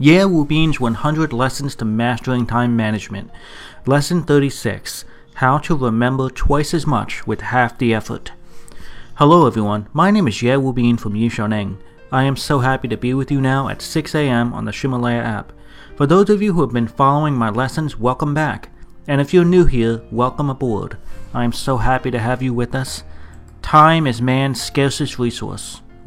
Ye Wubin's 100 Lessons to Mastering Time Management. Lesson 36 How to Remember Twice as Much with Half the Effort. Hello everyone, my name is Ye Wubin from Yixiaoneng. I am so happy to be with you now at 6 a.m. on the Ximalaya app. For those of you who have been following my lessons, welcome back. And if you're new here, welcome aboard. I am so happy to have you with us. Time is man's scarcest resource.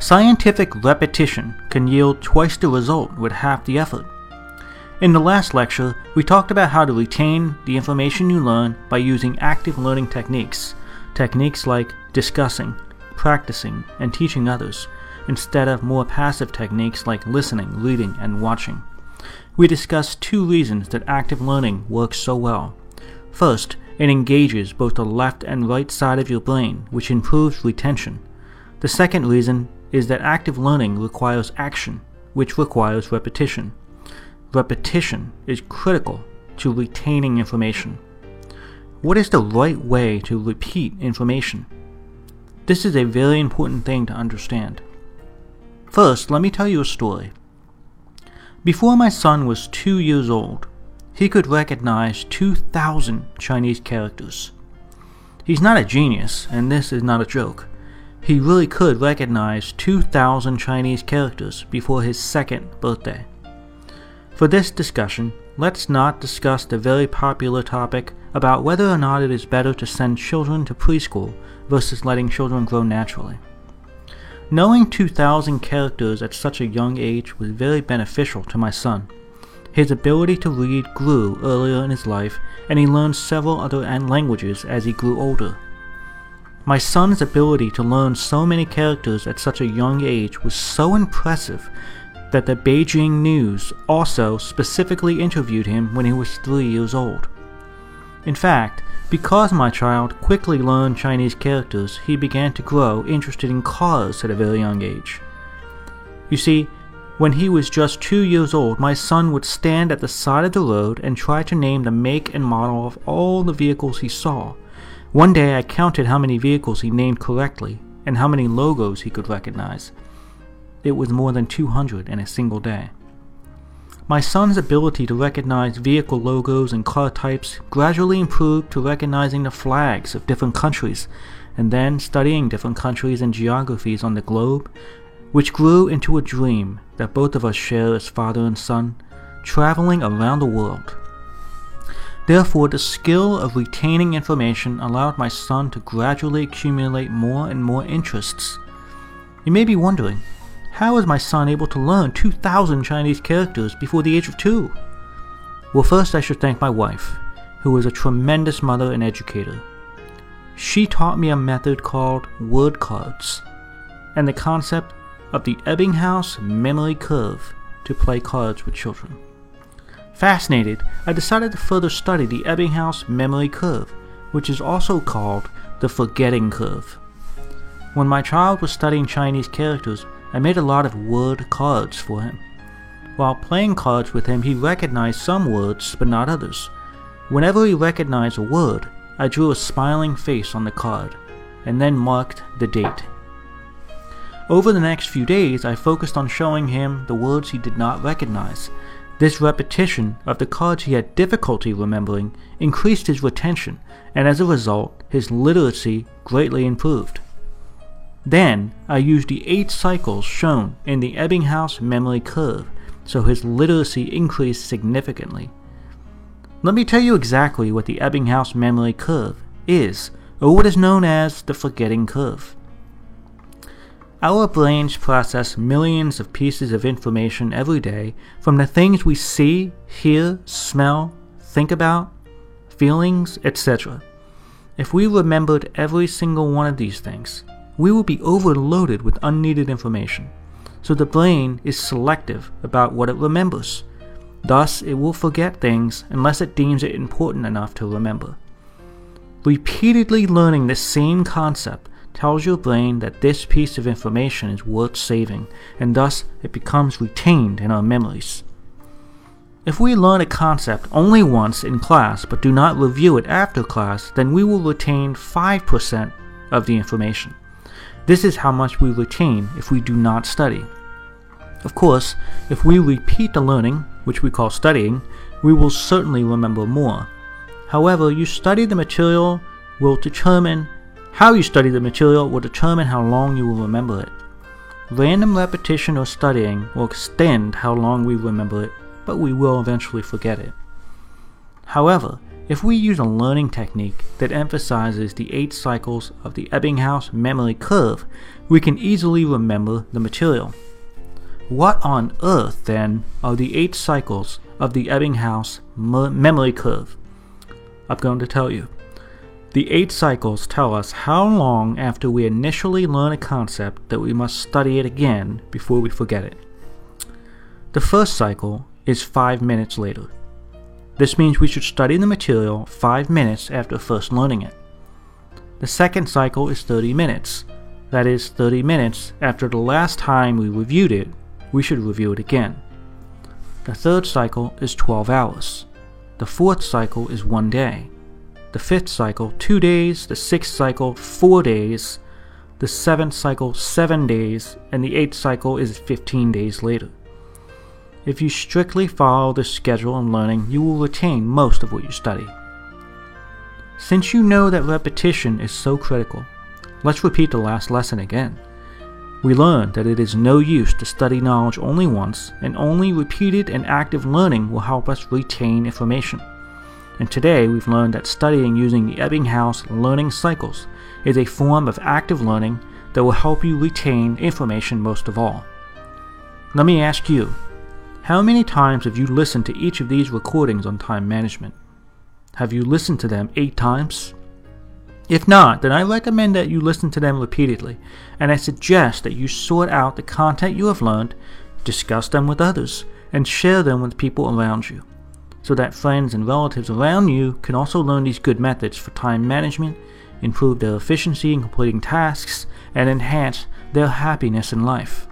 Scientific repetition can yield twice the result with half the effort. In the last lecture, we talked about how to retain the information you learn by using active learning techniques, techniques like discussing, practicing, and teaching others, instead of more passive techniques like listening, reading, and watching. We discussed two reasons that active learning works so well. First, it engages both the left and right side of your brain, which improves retention. The second reason is that active learning requires action, which requires repetition. Repetition is critical to retaining information. What is the right way to repeat information? This is a very important thing to understand. First, let me tell you a story. Before my son was two years old, he could recognize 2,000 Chinese characters. He's not a genius, and this is not a joke. He really could recognize 2,000 Chinese characters before his second birthday. For this discussion, let's not discuss the very popular topic about whether or not it is better to send children to preschool versus letting children grow naturally. Knowing 2,000 characters at such a young age was very beneficial to my son. His ability to read grew earlier in his life, and he learned several other languages as he grew older. My son's ability to learn so many characters at such a young age was so impressive that the Beijing News also specifically interviewed him when he was three years old. In fact, because my child quickly learned Chinese characters, he began to grow interested in cars at a very young age. You see, when he was just two years old, my son would stand at the side of the road and try to name the make and model of all the vehicles he saw. One day I counted how many vehicles he named correctly and how many logos he could recognize. It was more than 200 in a single day. My son's ability to recognize vehicle logos and car types gradually improved to recognizing the flags of different countries, and then studying different countries and geographies on the globe, which grew into a dream that both of us share as father and son, traveling around the world. Therefore, the skill of retaining information allowed my son to gradually accumulate more and more interests. You may be wondering, how was my son able to learn 2,000 Chinese characters before the age of two? Well, first I should thank my wife, who is a tremendous mother and educator. She taught me a method called word cards and the concept of the Ebbinghaus memory curve to play cards with children. Fascinated, I decided to further study the Ebbinghaus memory curve, which is also called the forgetting curve. When my child was studying Chinese characters, I made a lot of word cards for him. While playing cards with him, he recognized some words but not others. Whenever he recognized a word, I drew a smiling face on the card, and then marked the date. Over the next few days, I focused on showing him the words he did not recognize, this repetition of the cards he had difficulty remembering increased his retention, and as a result, his literacy greatly improved. Then, I used the eight cycles shown in the Ebbinghaus memory curve, so his literacy increased significantly. Let me tell you exactly what the Ebbinghaus memory curve is, or what is known as the forgetting curve. Our brains process millions of pieces of information every day from the things we see, hear, smell, think about, feelings, etc. If we remembered every single one of these things, we would be overloaded with unneeded information. So the brain is selective about what it remembers. Thus, it will forget things unless it deems it important enough to remember. Repeatedly learning the same concept tells your brain that this piece of information is worth saving, and thus it becomes retained in our memories. If we learn a concept only once in class but do not review it after class, then we will retain 5% of the information. This is how much we retain if we do not study. Of course, if we repeat the learning, which we call studying, we will certainly remember more. However, you study the material will determine how you study the material will determine how long you will remember it. Random repetition or studying will extend how long we remember it, but we will eventually forget it. However, if we use a learning technique that emphasizes the eight cycles of the Ebbinghaus memory curve, we can easily remember the material. What on earth, then, are the eight cycles of the Ebbinghaus memory curve? I'm going to tell you. The eight cycles tell us how long after we initially learn a concept that we must study it again before we forget it. The first cycle is five minutes later. This means we should study the material five minutes after first learning it. The second cycle is 30 minutes. That is, 30 minutes after the last time we reviewed it, we should review it again. The third cycle is 12 hours. The fourth cycle is one day. The fifth cycle, two days. The sixth cycle, four days. The seventh cycle, seven days. And the eighth cycle is 15 days later. If you strictly follow this schedule in learning, you will retain most of what you study. Since you know that repetition is so critical, let's repeat the last lesson again. We learned that it is no use to study knowledge only once, and only repeated and active learning will help us retain information. And today we've learned that studying using the Ebbinghaus learning cycles is a form of active learning that will help you retain information most of all. Let me ask you, how many times have you listened to each of these recordings on time management? Have you listened to them eight times? If not, then I recommend that you listen to them repeatedly, and I suggest that you sort out the content you have learned, discuss them with others, and share them with people around you, so that friends and relatives around you can also learn these good methods for time management, improve their efficiency in completing tasks, and enhance their happiness in life.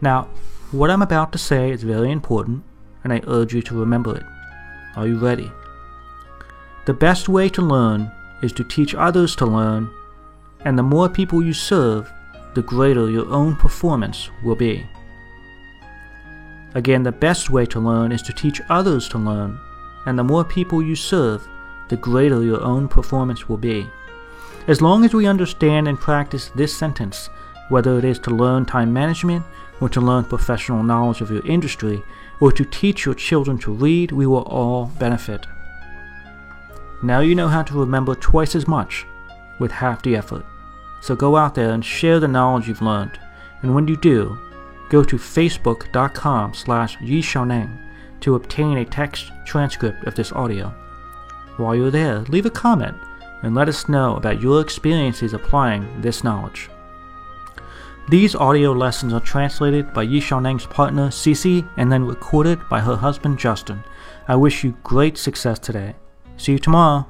Now, what I'm about to say is very important, and I urge you to remember it. Are you ready? The best way to learn is to teach others to learn, and the more people you serve, the greater your own performance will be. Again, the best way to learn is to teach others to learn, and the more people you serve, the greater your own performance will be. As long as we understand and practice this sentence, whether it is to learn time management, or to learn professional knowledge of your industry, or to teach your children to read, we will all benefit. Now you know how to remember twice as much with half the effort. So go out there and share the knowledge you've learned. And when you do, go to facebook.com slash yixiaoneng to obtain a text transcript of this audio. While you're there, leave a comment and let us know about your experiences applying this knowledge. These audio lessons are translated by Yixiaoneng's partner Cece and then recorded by her husband Justin. I wish you great success today. See you tomorrow.